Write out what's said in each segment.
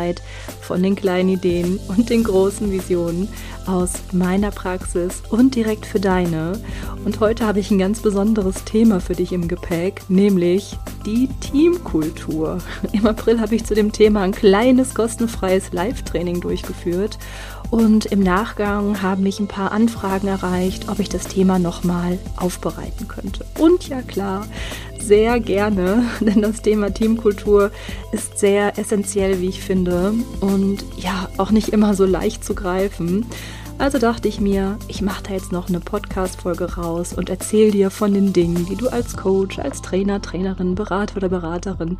Arbeit, von den kleinen Ideen und den großen Visionen aus meiner Praxis und direkt für deine. Und heute habe ich ein ganz besonderes Thema für dich im Gepäck, nämlich die Teamkultur. Im April habe ich zu dem Thema ein kleines kostenfreies Live-Training durchgeführt und im Nachgang haben mich ein paar Anfragen erreicht, ob ich das Thema nochmal aufbereiten könnte. Und ja klar, sehr gerne, denn das Thema Teamkultur ist sehr essentiell, wie ich finde, und ja, auch nicht immer so leicht zu greifen. Also dachte ich mir, ich mache da jetzt noch eine Podcast-Folge raus und erzähle dir von den Dingen, die du als Coach, als Trainer, Trainerin, Berater oder Beraterin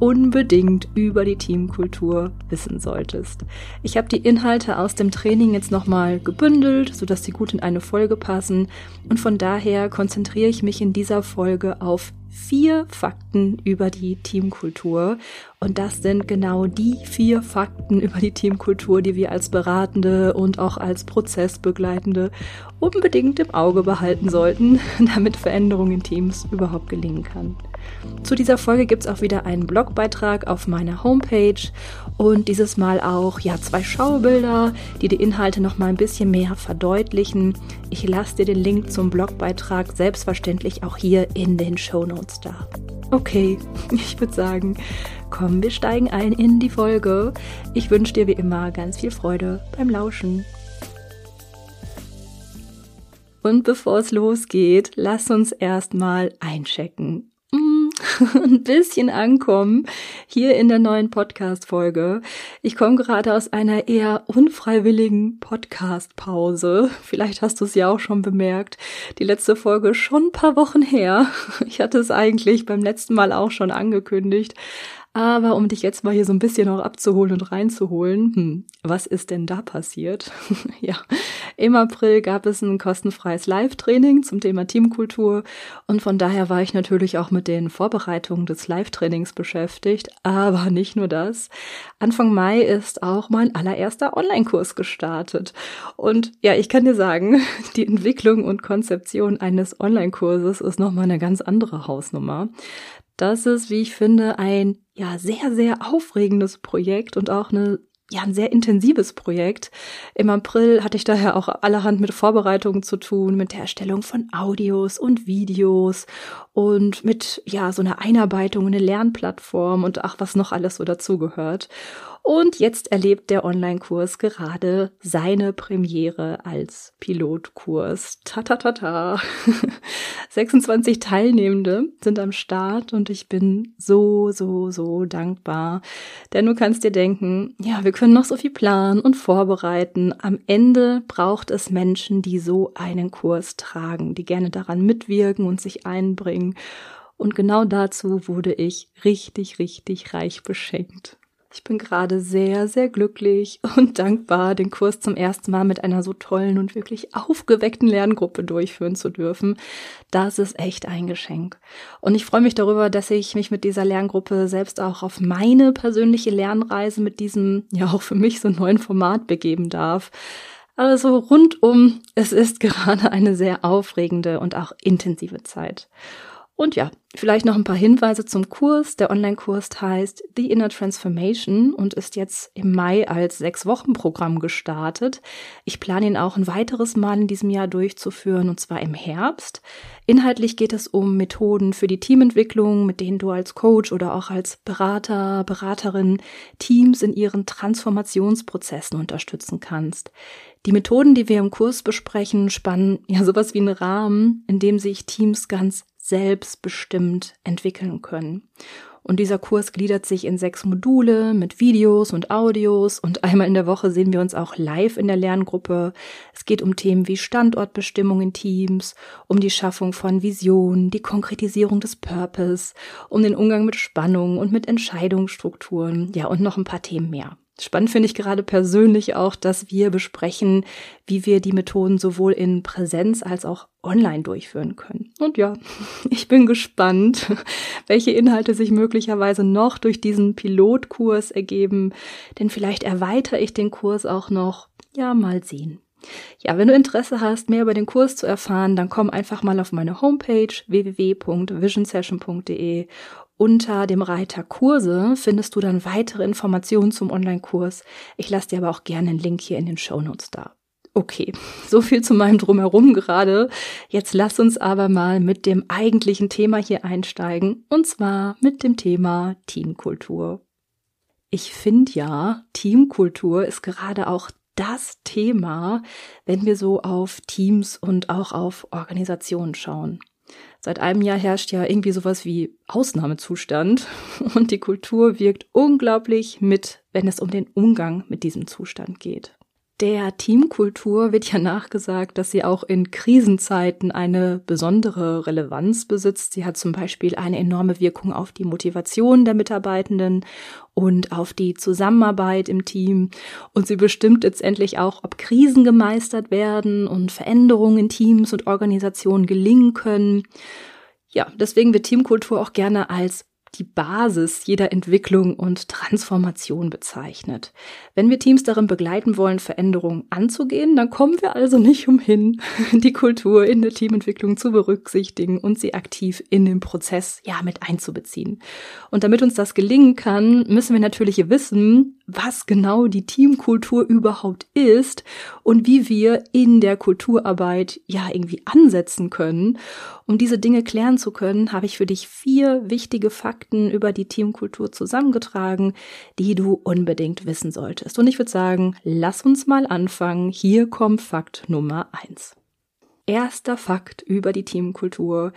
unbedingt über die Teamkultur wissen solltest. Ich habe die Inhalte aus dem Training jetzt nochmal gebündelt, sodass sie gut in eine Folge passen und von daher konzentriere ich mich in dieser Folge auf vier Fakten über die Teamkultur. Und das sind genau die vier Fakten über die Teamkultur, die wir als Beratende und auch als Prozessbegleitende unbedingt im Auge behalten sollten, damit Veränderung in Teams überhaupt gelingen kann. Zu dieser Folge gibt es auch wieder einen Blogbeitrag auf meiner Homepage und dieses Mal auch ja zwei Schaubilder, die die Inhalte noch mal ein bisschen mehr verdeutlichen. Ich lasse dir den Link zum Blogbeitrag selbstverständlich auch hier in den Show Notes da. Okay, ich würde sagen, komm, wir steigen ein in die Folge. Ich wünsche dir wie immer ganz viel Freude beim Lauschen. Und bevor es losgeht, lass uns erstmal einchecken ein bisschen ankommen hier in der neuen Podcast-Folge. Ich komme gerade aus einer eher unfreiwilligen Podcast-Pause. Vielleicht hast du es ja auch schon bemerkt. Die letzte Folge schon ein paar Wochen her. Ich hatte es eigentlich beim letzten Mal auch schon angekündigt. Aber um dich jetzt mal hier so ein bisschen noch abzuholen und reinzuholen, hm, was ist denn da passiert? ja, im April gab es ein kostenfreies Live-Training zum Thema Teamkultur und von daher war ich natürlich auch mit den Vorbereitungen des Live-Trainings beschäftigt, aber nicht nur das. Anfang Mai ist auch mein allererster Online-Kurs gestartet und ja, ich kann dir sagen, die Entwicklung und Konzeption eines Online-Kurses ist nochmal eine ganz andere Hausnummer. Das ist, wie ich finde, ein ja sehr, sehr aufregendes Projekt und auch eine ja, ein sehr intensives Projekt. Im April hatte ich daher auch allerhand mit Vorbereitungen zu tun, mit der Erstellung von Audios und Videos und mit, ja, so einer Einarbeitung, eine Lernplattform und ach, was noch alles so dazugehört. Und jetzt erlebt der Online-Kurs gerade seine Premiere als Pilotkurs. Ta ta ta ta. 26 Teilnehmende sind am Start und ich bin so, so, so dankbar. Denn du kannst dir denken, ja, wir können noch so viel planen und vorbereiten. Am Ende braucht es Menschen, die so einen Kurs tragen, die gerne daran mitwirken und sich einbringen. Und genau dazu wurde ich richtig, richtig reich beschenkt. Ich bin gerade sehr, sehr glücklich und dankbar, den Kurs zum ersten Mal mit einer so tollen und wirklich aufgeweckten Lerngruppe durchführen zu dürfen. Das ist echt ein Geschenk. Und ich freue mich darüber, dass ich mich mit dieser Lerngruppe selbst auch auf meine persönliche Lernreise mit diesem, ja auch für mich so neuen Format begeben darf. Also rundum, es ist gerade eine sehr aufregende und auch intensive Zeit. Und ja, vielleicht noch ein paar Hinweise zum Kurs. Der Online-Kurs heißt The Inner Transformation und ist jetzt im Mai als sechs Wochen Programm gestartet. Ich plane ihn auch ein weiteres Mal in diesem Jahr durchzuführen und zwar im Herbst. Inhaltlich geht es um Methoden für die Teamentwicklung, mit denen du als Coach oder auch als Berater, Beraterin Teams in ihren Transformationsprozessen unterstützen kannst. Die Methoden, die wir im Kurs besprechen, spannen ja sowas wie einen Rahmen, in dem sich Teams ganz selbstbestimmt entwickeln können. Und dieser Kurs gliedert sich in sechs Module mit Videos und Audios und einmal in der Woche sehen wir uns auch live in der Lerngruppe. Es geht um Themen wie Standortbestimmung in Teams, um die Schaffung von Visionen, die Konkretisierung des Purpose, um den Umgang mit Spannung und mit Entscheidungsstrukturen, ja und noch ein paar Themen mehr. Spannend finde ich gerade persönlich auch, dass wir besprechen, wie wir die Methoden sowohl in Präsenz als auch online durchführen können. Und ja, ich bin gespannt, welche Inhalte sich möglicherweise noch durch diesen Pilotkurs ergeben, denn vielleicht erweitere ich den Kurs auch noch. Ja, mal sehen. Ja, wenn du Interesse hast, mehr über den Kurs zu erfahren, dann komm einfach mal auf meine Homepage www.visionsession.de unter dem Reiter Kurse findest du dann weitere Informationen zum Online-Kurs. Ich lasse dir aber auch gerne einen Link hier in den Show Notes da. Okay, so viel zu meinem Drumherum gerade. Jetzt lass uns aber mal mit dem eigentlichen Thema hier einsteigen, und zwar mit dem Thema Teamkultur. Ich finde ja, Teamkultur ist gerade auch das Thema, wenn wir so auf Teams und auch auf Organisationen schauen. Seit einem Jahr herrscht ja irgendwie sowas wie Ausnahmezustand und die Kultur wirkt unglaublich mit, wenn es um den Umgang mit diesem Zustand geht. Der Teamkultur wird ja nachgesagt, dass sie auch in Krisenzeiten eine besondere Relevanz besitzt. Sie hat zum Beispiel eine enorme Wirkung auf die Motivation der Mitarbeitenden und auf die Zusammenarbeit im Team. Und sie bestimmt letztendlich auch, ob Krisen gemeistert werden und Veränderungen in Teams und Organisationen gelingen können. Ja, deswegen wird Teamkultur auch gerne als die Basis jeder Entwicklung und Transformation bezeichnet. Wenn wir Teams darin begleiten wollen, Veränderungen anzugehen, dann kommen wir also nicht umhin, die Kultur in der Teamentwicklung zu berücksichtigen und sie aktiv in den Prozess ja mit einzubeziehen. Und damit uns das gelingen kann, müssen wir natürlich wissen, was genau die Teamkultur überhaupt ist und wie wir in der Kulturarbeit ja irgendwie ansetzen können. Um diese Dinge klären zu können, habe ich für dich vier wichtige Fakten über die Teamkultur zusammengetragen, die du unbedingt wissen solltest. Und ich würde sagen, lass uns mal anfangen. Hier kommt Fakt Nummer eins. Erster Fakt über die Teamkultur.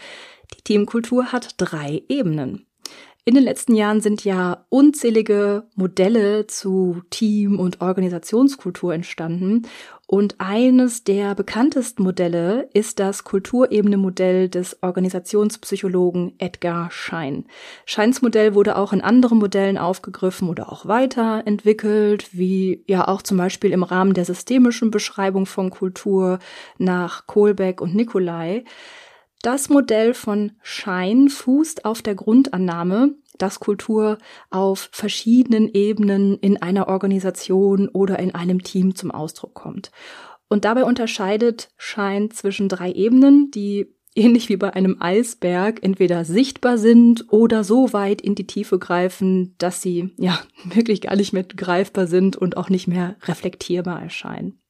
Die Teamkultur hat drei Ebenen. In den letzten Jahren sind ja unzählige Modelle zu Team- und Organisationskultur entstanden. Und eines der bekanntesten Modelle ist das Kulturebene-Modell des Organisationspsychologen Edgar Schein. Scheins Modell wurde auch in anderen Modellen aufgegriffen oder auch weiterentwickelt, wie ja auch zum Beispiel im Rahmen der systemischen Beschreibung von Kultur nach Kohlbeck und Nikolai. Das Modell von Schein fußt auf der Grundannahme, dass Kultur auf verschiedenen Ebenen in einer Organisation oder in einem Team zum Ausdruck kommt. Und dabei unterscheidet Schein zwischen drei Ebenen, die ähnlich wie bei einem Eisberg entweder sichtbar sind oder so weit in die Tiefe greifen, dass sie ja wirklich gar nicht mehr greifbar sind und auch nicht mehr reflektierbar erscheinen.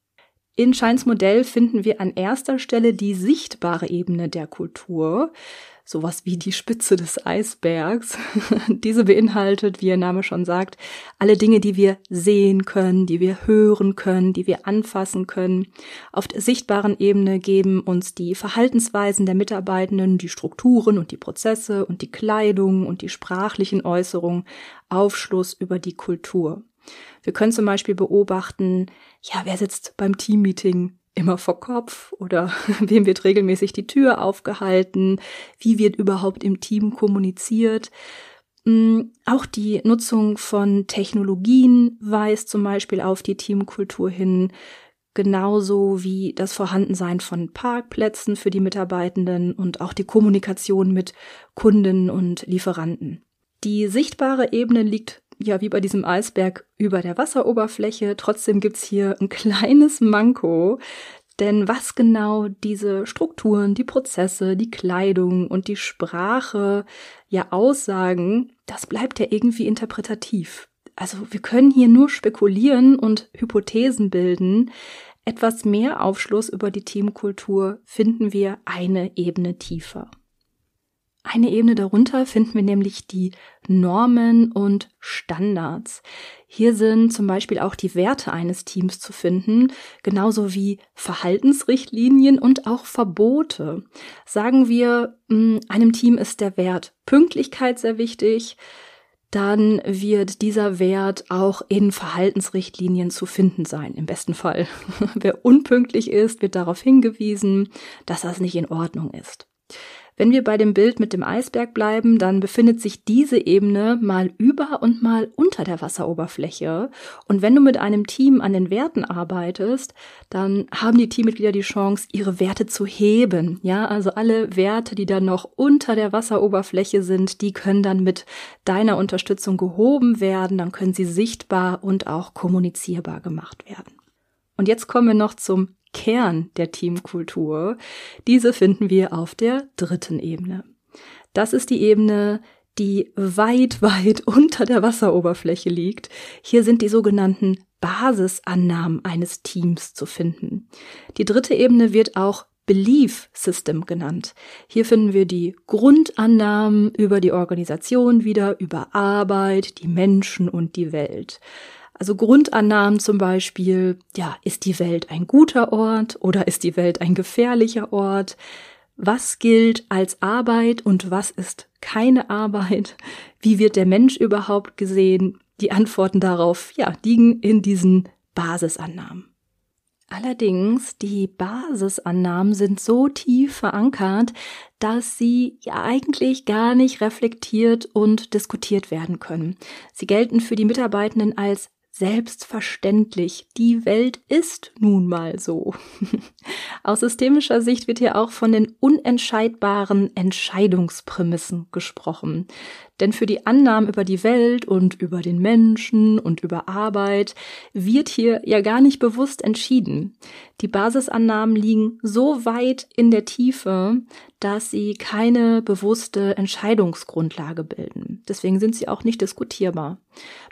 In Scheins Modell finden wir an erster Stelle die sichtbare Ebene der Kultur, sowas wie die Spitze des Eisbergs. Diese beinhaltet, wie ihr Name schon sagt, alle Dinge, die wir sehen können, die wir hören können, die wir anfassen können. Auf der sichtbaren Ebene geben uns die Verhaltensweisen der Mitarbeitenden, die Strukturen und die Prozesse und die Kleidung und die sprachlichen Äußerungen Aufschluss über die Kultur. Wir können zum Beispiel beobachten, ja, wer sitzt beim Teammeeting immer vor Kopf oder wem wird regelmäßig die Tür aufgehalten, wie wird überhaupt im Team kommuniziert. Mm, auch die Nutzung von Technologien weist zum Beispiel auf die Teamkultur hin, genauso wie das Vorhandensein von Parkplätzen für die Mitarbeitenden und auch die Kommunikation mit Kunden und Lieferanten. Die sichtbare Ebene liegt ja wie bei diesem Eisberg über der Wasseroberfläche. Trotzdem gibt's hier ein kleines Manko. Denn was genau diese Strukturen, die Prozesse, die Kleidung und die Sprache ja aussagen, das bleibt ja irgendwie interpretativ. Also wir können hier nur spekulieren und Hypothesen bilden. Etwas mehr Aufschluss über die Teamkultur finden wir eine Ebene tiefer. Eine Ebene darunter finden wir nämlich die Normen und Standards. Hier sind zum Beispiel auch die Werte eines Teams zu finden, genauso wie Verhaltensrichtlinien und auch Verbote. Sagen wir, hm, einem Team ist der Wert Pünktlichkeit sehr wichtig, dann wird dieser Wert auch in Verhaltensrichtlinien zu finden sein, im besten Fall. Wer unpünktlich ist, wird darauf hingewiesen, dass das nicht in Ordnung ist. Wenn wir bei dem Bild mit dem Eisberg bleiben, dann befindet sich diese Ebene mal über und mal unter der Wasseroberfläche. Und wenn du mit einem Team an den Werten arbeitest, dann haben die Teammitglieder die Chance, ihre Werte zu heben. Ja, also alle Werte, die dann noch unter der Wasseroberfläche sind, die können dann mit deiner Unterstützung gehoben werden. Dann können sie sichtbar und auch kommunizierbar gemacht werden. Und jetzt kommen wir noch zum Kern der Teamkultur. Diese finden wir auf der dritten Ebene. Das ist die Ebene, die weit, weit unter der Wasseroberfläche liegt. Hier sind die sogenannten Basisannahmen eines Teams zu finden. Die dritte Ebene wird auch Belief System genannt. Hier finden wir die Grundannahmen über die Organisation wieder, über Arbeit, die Menschen und die Welt. Also Grundannahmen zum Beispiel, ja, ist die Welt ein guter Ort oder ist die Welt ein gefährlicher Ort? Was gilt als Arbeit und was ist keine Arbeit? Wie wird der Mensch überhaupt gesehen? Die Antworten darauf, ja, liegen in diesen Basisannahmen. Allerdings, die Basisannahmen sind so tief verankert, dass sie ja eigentlich gar nicht reflektiert und diskutiert werden können. Sie gelten für die Mitarbeitenden als selbstverständlich. Die Welt ist nun mal so. Aus systemischer Sicht wird hier auch von den unentscheidbaren Entscheidungsprämissen gesprochen. Denn für die Annahmen über die Welt und über den Menschen und über Arbeit wird hier ja gar nicht bewusst entschieden. Die Basisannahmen liegen so weit in der Tiefe, dass sie keine bewusste Entscheidungsgrundlage bilden. Deswegen sind sie auch nicht diskutierbar.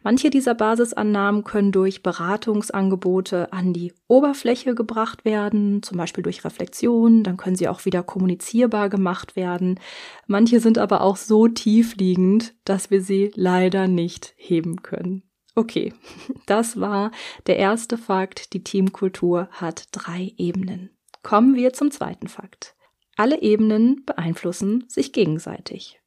Manche dieser Basisannahmen können durch Beratungsangebote an die Oberfläche gebracht werden, zum Beispiel durch Reflexion, dann können sie auch wieder kommunizierbar gemacht werden. Manche sind aber auch so tief liegend, dass wir sie leider nicht heben können. Okay, das war der erste Fakt. Die Teamkultur hat drei Ebenen. Kommen wir zum zweiten Fakt. Alle Ebenen beeinflussen sich gegenseitig.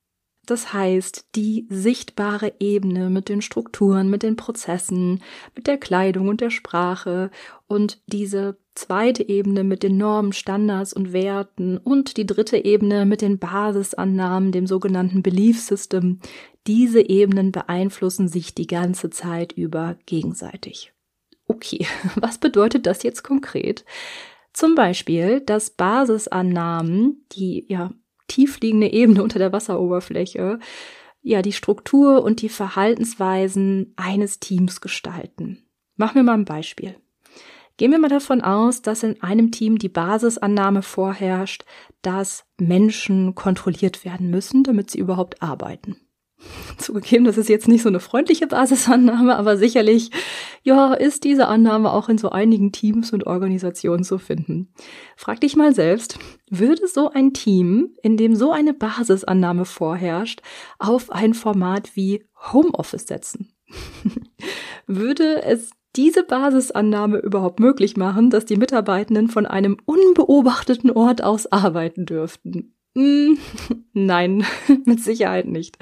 Das heißt, die sichtbare Ebene mit den Strukturen, mit den Prozessen, mit der Kleidung und der Sprache und diese zweite Ebene mit den Normen, Standards und Werten und die dritte Ebene mit den Basisannahmen, dem sogenannten Belief System, diese Ebenen beeinflussen sich die ganze Zeit über gegenseitig. Okay, was bedeutet das jetzt konkret? Zum Beispiel, dass Basisannahmen, die ja tiefliegende Ebene unter der Wasseroberfläche, ja die Struktur und die Verhaltensweisen eines Teams gestalten. Machen wir mal ein Beispiel. Gehen wir mal davon aus, dass in einem Team die Basisannahme vorherrscht, dass Menschen kontrolliert werden müssen, damit sie überhaupt arbeiten. Zugegeben, das ist jetzt nicht so eine freundliche Basisannahme, aber sicherlich, ja, ist diese Annahme auch in so einigen Teams und Organisationen zu finden. Frag dich mal selbst, würde so ein Team, in dem so eine Basisannahme vorherrscht, auf ein Format wie Homeoffice setzen? würde es diese Basisannahme überhaupt möglich machen, dass die Mitarbeitenden von einem unbeobachteten Ort aus arbeiten dürften? Hm, nein, mit Sicherheit nicht.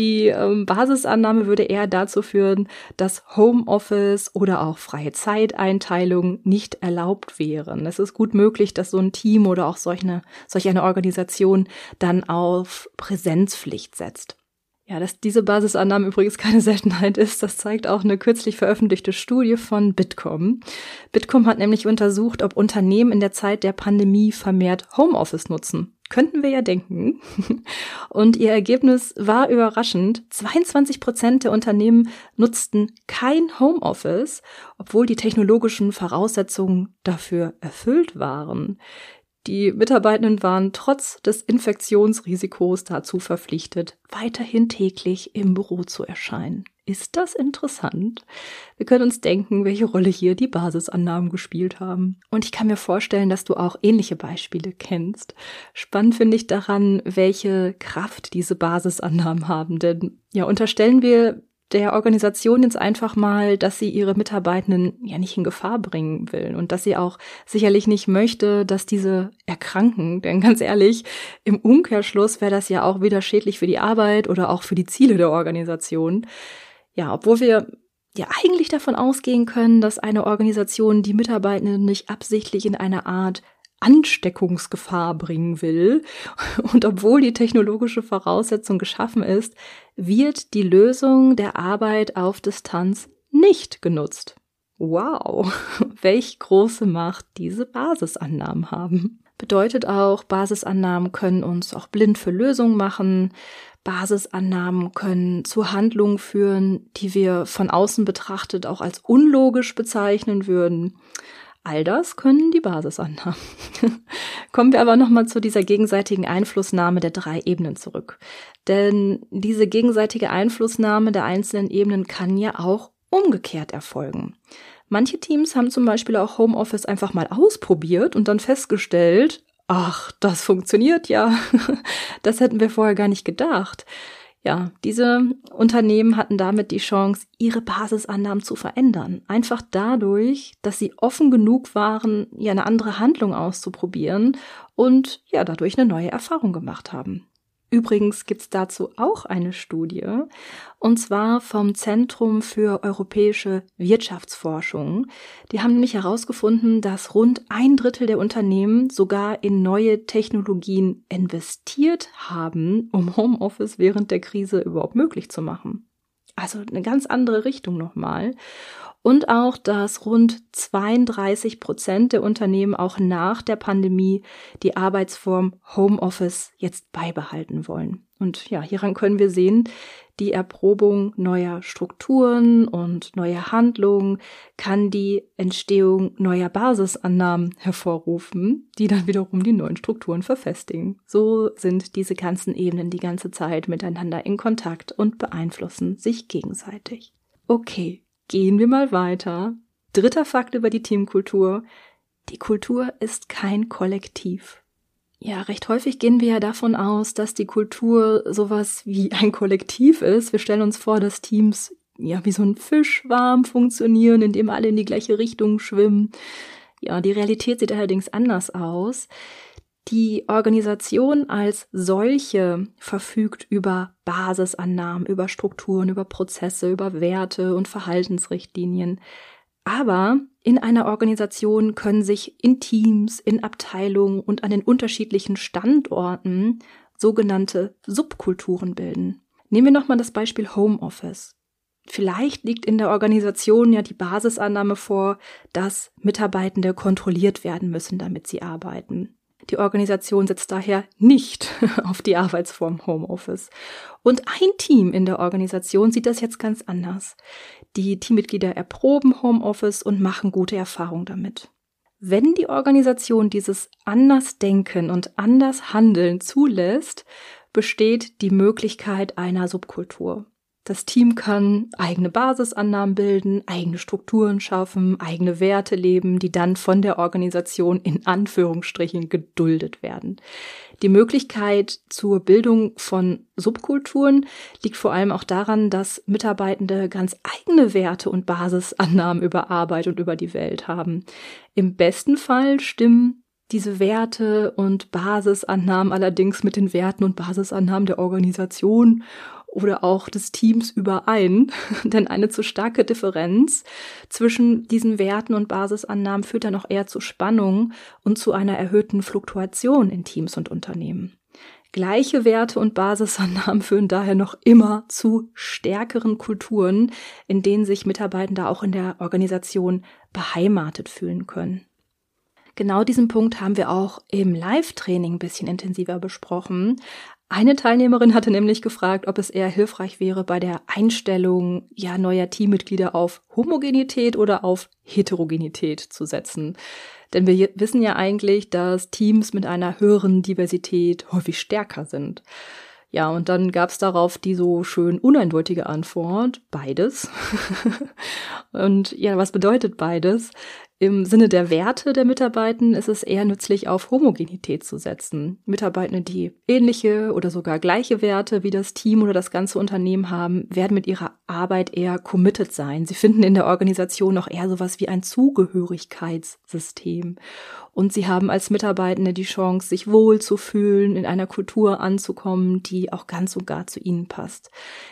Die ähm, Basisannahme würde eher dazu führen, dass Homeoffice oder auch freie Zeiteinteilung nicht erlaubt wären. Es ist gut möglich, dass so ein Team oder auch solch eine, solch eine Organisation dann auf Präsenzpflicht setzt. Ja, dass diese Basisannahme übrigens keine Seltenheit ist, das zeigt auch eine kürzlich veröffentlichte Studie von Bitkom. Bitkom hat nämlich untersucht, ob Unternehmen in der Zeit der Pandemie vermehrt Homeoffice nutzen. Könnten wir ja denken. Und ihr Ergebnis war überraschend. 22 Prozent der Unternehmen nutzten kein Homeoffice, obwohl die technologischen Voraussetzungen dafür erfüllt waren. Die Mitarbeitenden waren trotz des Infektionsrisikos dazu verpflichtet, weiterhin täglich im Büro zu erscheinen. Ist das interessant? Wir können uns denken, welche Rolle hier die Basisannahmen gespielt haben. Und ich kann mir vorstellen, dass du auch ähnliche Beispiele kennst. Spannend finde ich daran, welche Kraft diese Basisannahmen haben. Denn ja, unterstellen wir der Organisation jetzt einfach mal, dass sie ihre Mitarbeitenden ja nicht in Gefahr bringen will und dass sie auch sicherlich nicht möchte, dass diese erkranken. Denn ganz ehrlich, im Umkehrschluss wäre das ja auch wieder schädlich für die Arbeit oder auch für die Ziele der Organisation. Ja, obwohl wir ja eigentlich davon ausgehen können, dass eine Organisation die Mitarbeitenden nicht absichtlich in einer Art Ansteckungsgefahr bringen will. Und obwohl die technologische Voraussetzung geschaffen ist, wird die Lösung der Arbeit auf Distanz nicht genutzt. Wow, welch große Macht diese Basisannahmen haben. Bedeutet auch, Basisannahmen können uns auch blind für Lösungen machen. Basisannahmen können zu Handlungen führen, die wir von außen betrachtet auch als unlogisch bezeichnen würden. All das können die Basisannahmen. Kommen wir aber nochmal zu dieser gegenseitigen Einflussnahme der drei Ebenen zurück. Denn diese gegenseitige Einflussnahme der einzelnen Ebenen kann ja auch umgekehrt erfolgen. Manche Teams haben zum Beispiel auch Homeoffice einfach mal ausprobiert und dann festgestellt, ach, das funktioniert ja. das hätten wir vorher gar nicht gedacht. Ja, diese Unternehmen hatten damit die Chance, ihre Basisannahmen zu verändern. Einfach dadurch, dass sie offen genug waren, ja eine andere Handlung auszuprobieren und ja dadurch eine neue Erfahrung gemacht haben. Übrigens gibt's dazu auch eine Studie, und zwar vom Zentrum für europäische Wirtschaftsforschung. Die haben nämlich herausgefunden, dass rund ein Drittel der Unternehmen sogar in neue Technologien investiert haben, um Homeoffice während der Krise überhaupt möglich zu machen. Also eine ganz andere Richtung nochmal und auch, dass rund 32 Prozent der Unternehmen auch nach der Pandemie die Arbeitsform Homeoffice jetzt beibehalten wollen. Und ja, hieran können wir sehen, die Erprobung neuer Strukturen und neuer Handlungen kann die Entstehung neuer Basisannahmen hervorrufen, die dann wiederum die neuen Strukturen verfestigen. So sind diese ganzen Ebenen die ganze Zeit miteinander in Kontakt und beeinflussen sich gegenseitig. Okay, Gehen wir mal weiter. Dritter Fakt über die Teamkultur. Die Kultur ist kein Kollektiv. Ja, recht häufig gehen wir ja davon aus, dass die Kultur sowas wie ein Kollektiv ist. Wir stellen uns vor, dass Teams ja wie so ein Fischwarm funktionieren, in dem alle in die gleiche Richtung schwimmen. Ja, die Realität sieht allerdings anders aus. Die Organisation als solche verfügt über Basisannahmen, über Strukturen, über Prozesse, über Werte und Verhaltensrichtlinien. Aber in einer Organisation können sich in Teams, in Abteilungen und an den unterschiedlichen Standorten sogenannte Subkulturen bilden. Nehmen wir nochmal das Beispiel Homeoffice. Vielleicht liegt in der Organisation ja die Basisannahme vor, dass Mitarbeitende kontrolliert werden müssen, damit sie arbeiten. Die Organisation setzt daher nicht auf die Arbeitsform Homeoffice. Und ein Team in der Organisation sieht das jetzt ganz anders. Die Teammitglieder erproben Homeoffice und machen gute Erfahrungen damit. Wenn die Organisation dieses anders denken und anders handeln zulässt, besteht die Möglichkeit einer Subkultur. Das Team kann eigene Basisannahmen bilden, eigene Strukturen schaffen, eigene Werte leben, die dann von der Organisation in Anführungsstrichen geduldet werden. Die Möglichkeit zur Bildung von Subkulturen liegt vor allem auch daran, dass Mitarbeitende ganz eigene Werte und Basisannahmen über Arbeit und über die Welt haben. Im besten Fall stimmen diese Werte und Basisannahmen allerdings mit den Werten und Basisannahmen der Organisation oder auch des Teams überein, denn eine zu starke Differenz zwischen diesen Werten und Basisannahmen führt dann auch eher zu Spannung und zu einer erhöhten Fluktuation in Teams und Unternehmen. Gleiche Werte und Basisannahmen führen daher noch immer zu stärkeren Kulturen, in denen sich Mitarbeitende auch in der Organisation beheimatet fühlen können. Genau diesen Punkt haben wir auch im Live-Training ein bisschen intensiver besprochen. Eine Teilnehmerin hatte nämlich gefragt, ob es eher hilfreich wäre, bei der Einstellung ja neuer Teammitglieder auf Homogenität oder auf Heterogenität zu setzen. Denn wir wissen ja eigentlich, dass Teams mit einer höheren Diversität häufig stärker sind. Ja, und dann gab's darauf die so schön uneindeutige Antwort, beides. und ja, was bedeutet beides? Im Sinne der Werte der Mitarbeitenden ist es eher nützlich, auf Homogenität zu setzen. Mitarbeitende, die ähnliche oder sogar gleiche Werte wie das Team oder das ganze Unternehmen haben, werden mit ihrer Arbeit eher committed sein. Sie finden in der Organisation noch eher sowas wie ein Zugehörigkeitssystem. Und sie haben als Mitarbeitende die Chance, sich wohl zu fühlen, in einer Kultur anzukommen, die auch ganz und gar zu ihnen passt.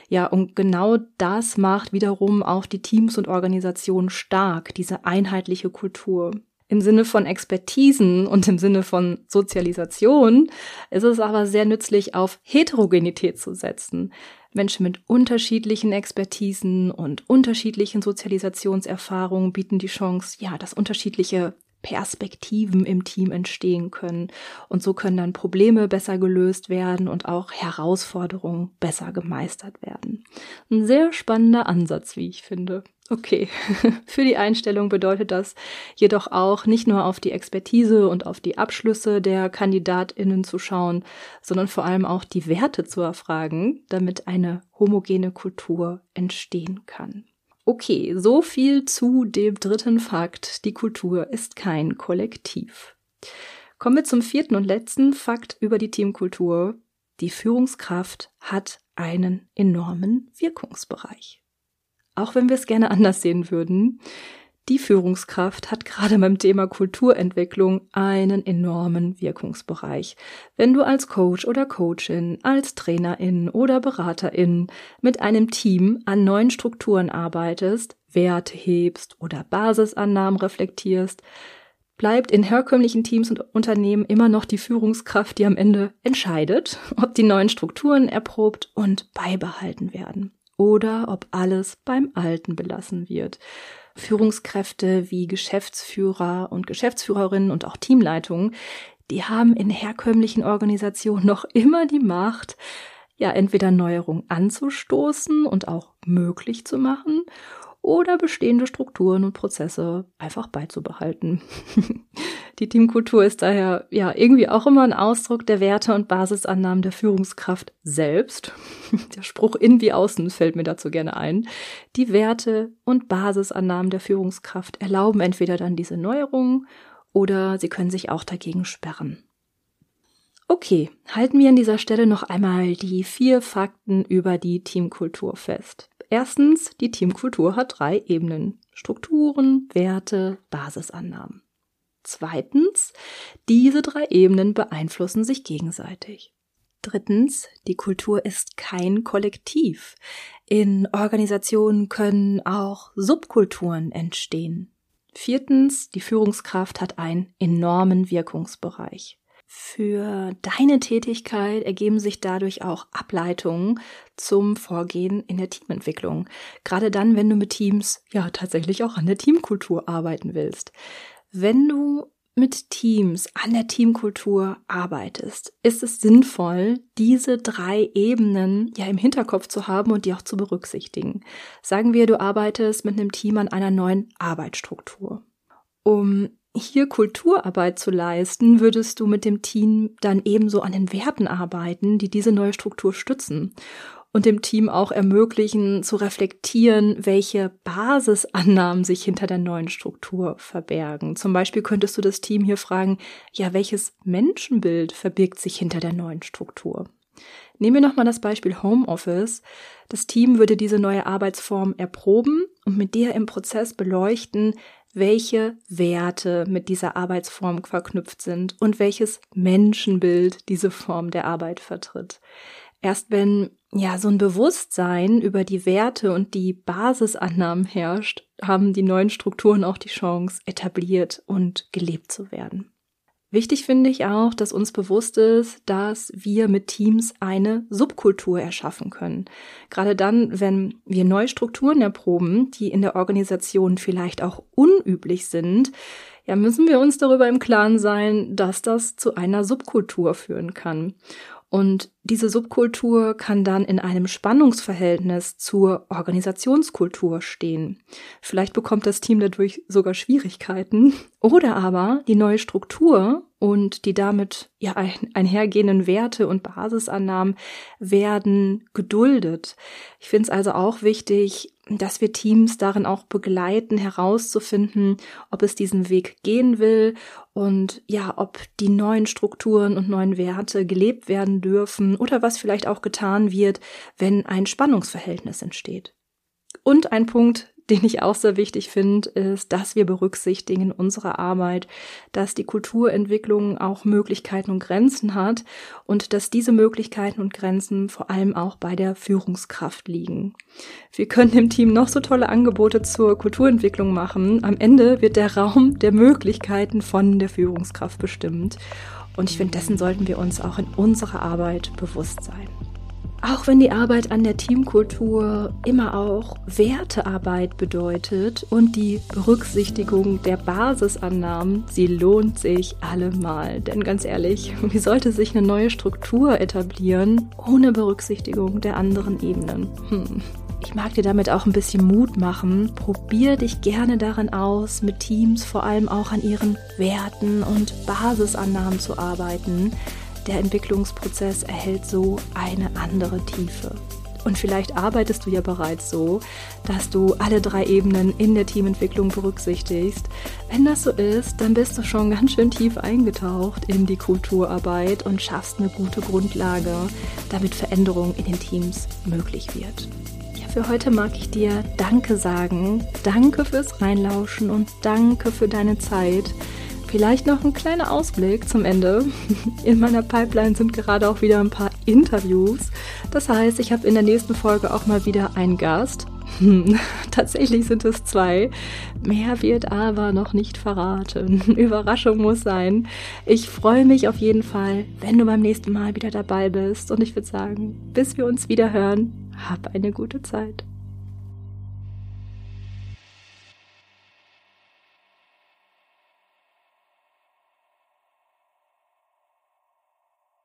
Ja, und genau das macht wiederum auch die Teams und Organisationen stark, diese einheitliche Kultur. Im Sinne von Expertisen und im Sinne von Sozialisation ist es aber sehr nützlich, auf Heterogenität zu setzen. Menschen mit unterschiedlichen Expertisen und unterschiedlichen Sozialisationserfahrungen bieten die Chance, ja, dass unterschiedliche Perspektiven im Team entstehen können. Und so können dann Probleme besser gelöst werden und auch Herausforderungen besser gemeistert werden. Ein sehr spannender Ansatz, wie ich finde. Okay, für die Einstellung bedeutet das jedoch auch nicht nur auf die Expertise und auf die Abschlüsse der Kandidatinnen zu schauen, sondern vor allem auch die Werte zu erfragen, damit eine homogene Kultur entstehen kann. Okay, so viel zu dem dritten Fakt. Die Kultur ist kein Kollektiv. Kommen wir zum vierten und letzten Fakt über die Teamkultur. Die Führungskraft hat einen enormen Wirkungsbereich. Auch wenn wir es gerne anders sehen würden, die Führungskraft hat gerade beim Thema Kulturentwicklung einen enormen Wirkungsbereich. Wenn du als Coach oder Coachin, als Trainerin oder Beraterin mit einem Team an neuen Strukturen arbeitest, Werte hebst oder Basisannahmen reflektierst, bleibt in herkömmlichen Teams und Unternehmen immer noch die Führungskraft, die am Ende entscheidet, ob die neuen Strukturen erprobt und beibehalten werden oder ob alles beim Alten belassen wird. Führungskräfte wie Geschäftsführer und Geschäftsführerinnen und auch Teamleitungen, die haben in herkömmlichen Organisationen noch immer die Macht, ja entweder Neuerungen anzustoßen und auch möglich zu machen oder bestehende Strukturen und Prozesse einfach beizubehalten. Die Teamkultur ist daher ja irgendwie auch immer ein Ausdruck der Werte und Basisannahmen der Führungskraft selbst. Der Spruch in wie außen fällt mir dazu gerne ein. Die Werte und Basisannahmen der Führungskraft erlauben entweder dann diese Neuerungen oder sie können sich auch dagegen sperren. Okay, halten wir an dieser Stelle noch einmal die vier Fakten über die Teamkultur fest. Erstens, die Teamkultur hat drei Ebenen. Strukturen, Werte, Basisannahmen. Zweitens, diese drei Ebenen beeinflussen sich gegenseitig. Drittens, die Kultur ist kein Kollektiv. In Organisationen können auch Subkulturen entstehen. Viertens, die Führungskraft hat einen enormen Wirkungsbereich. Für deine Tätigkeit ergeben sich dadurch auch Ableitungen zum Vorgehen in der Teamentwicklung. Gerade dann, wenn du mit Teams ja tatsächlich auch an der Teamkultur arbeiten willst. Wenn du mit Teams an der Teamkultur arbeitest, ist es sinnvoll, diese drei Ebenen ja im Hinterkopf zu haben und die auch zu berücksichtigen. Sagen wir, du arbeitest mit einem Team an einer neuen Arbeitsstruktur. Um hier Kulturarbeit zu leisten, würdest du mit dem Team dann ebenso an den Werten arbeiten, die diese neue Struktur stützen und dem Team auch ermöglichen zu reflektieren, welche Basisannahmen sich hinter der neuen Struktur verbergen. Zum Beispiel könntest du das Team hier fragen, ja, welches Menschenbild verbirgt sich hinter der neuen Struktur? Nehmen wir nochmal das Beispiel Homeoffice. Das Team würde diese neue Arbeitsform erproben und mit dir im Prozess beleuchten, welche Werte mit dieser Arbeitsform verknüpft sind und welches Menschenbild diese Form der Arbeit vertritt. Erst wenn ja so ein Bewusstsein über die Werte und die Basisannahmen herrscht, haben die neuen Strukturen auch die Chance, etabliert und gelebt zu werden. Wichtig finde ich auch, dass uns bewusst ist, dass wir mit Teams eine Subkultur erschaffen können. Gerade dann, wenn wir neue Strukturen erproben, die in der Organisation vielleicht auch unüblich sind, ja, müssen wir uns darüber im Klaren sein, dass das zu einer Subkultur führen kann. Und diese Subkultur kann dann in einem Spannungsverhältnis zur Organisationskultur stehen. Vielleicht bekommt das Team dadurch sogar Schwierigkeiten. Oder aber die neue Struktur und die damit ja einhergehenden Werte und Basisannahmen werden geduldet. Ich finde es also auch wichtig, dass wir Teams darin auch begleiten, herauszufinden, ob es diesen Weg gehen will und ja, ob die neuen Strukturen und neuen Werte gelebt werden dürfen oder was vielleicht auch getan wird, wenn ein Spannungsverhältnis entsteht. Und ein Punkt, den ich auch sehr wichtig finde, ist, dass wir berücksichtigen in unserer Arbeit, dass die Kulturentwicklung auch Möglichkeiten und Grenzen hat und dass diese Möglichkeiten und Grenzen vor allem auch bei der Führungskraft liegen. Wir können im Team noch so tolle Angebote zur Kulturentwicklung machen. Am Ende wird der Raum der Möglichkeiten von der Führungskraft bestimmt. Und ich finde, dessen sollten wir uns auch in unserer Arbeit bewusst sein. Auch wenn die Arbeit an der Teamkultur immer auch Wertearbeit bedeutet und die Berücksichtigung der Basisannahmen, sie lohnt sich allemal. Denn ganz ehrlich, wie sollte sich eine neue Struktur etablieren ohne Berücksichtigung der anderen Ebenen? Hm. Ich mag dir damit auch ein bisschen Mut machen. Probier dich gerne darin aus, mit Teams vor allem auch an ihren Werten und Basisannahmen zu arbeiten der Entwicklungsprozess erhält so eine andere Tiefe. Und vielleicht arbeitest du ja bereits so, dass du alle drei Ebenen in der Teamentwicklung berücksichtigst. Wenn das so ist, dann bist du schon ganz schön tief eingetaucht in die Kulturarbeit und schaffst eine gute Grundlage, damit Veränderung in den Teams möglich wird. Ja, für heute mag ich dir Danke sagen. Danke fürs Reinlauschen und danke für deine Zeit. Vielleicht noch ein kleiner Ausblick zum Ende. In meiner Pipeline sind gerade auch wieder ein paar Interviews. Das heißt, ich habe in der nächsten Folge auch mal wieder einen Gast. Tatsächlich sind es zwei. Mehr wird aber noch nicht verraten. Überraschung muss sein. Ich freue mich auf jeden Fall, wenn du beim nächsten Mal wieder dabei bist. Und ich würde sagen, bis wir uns wieder hören, hab eine gute Zeit.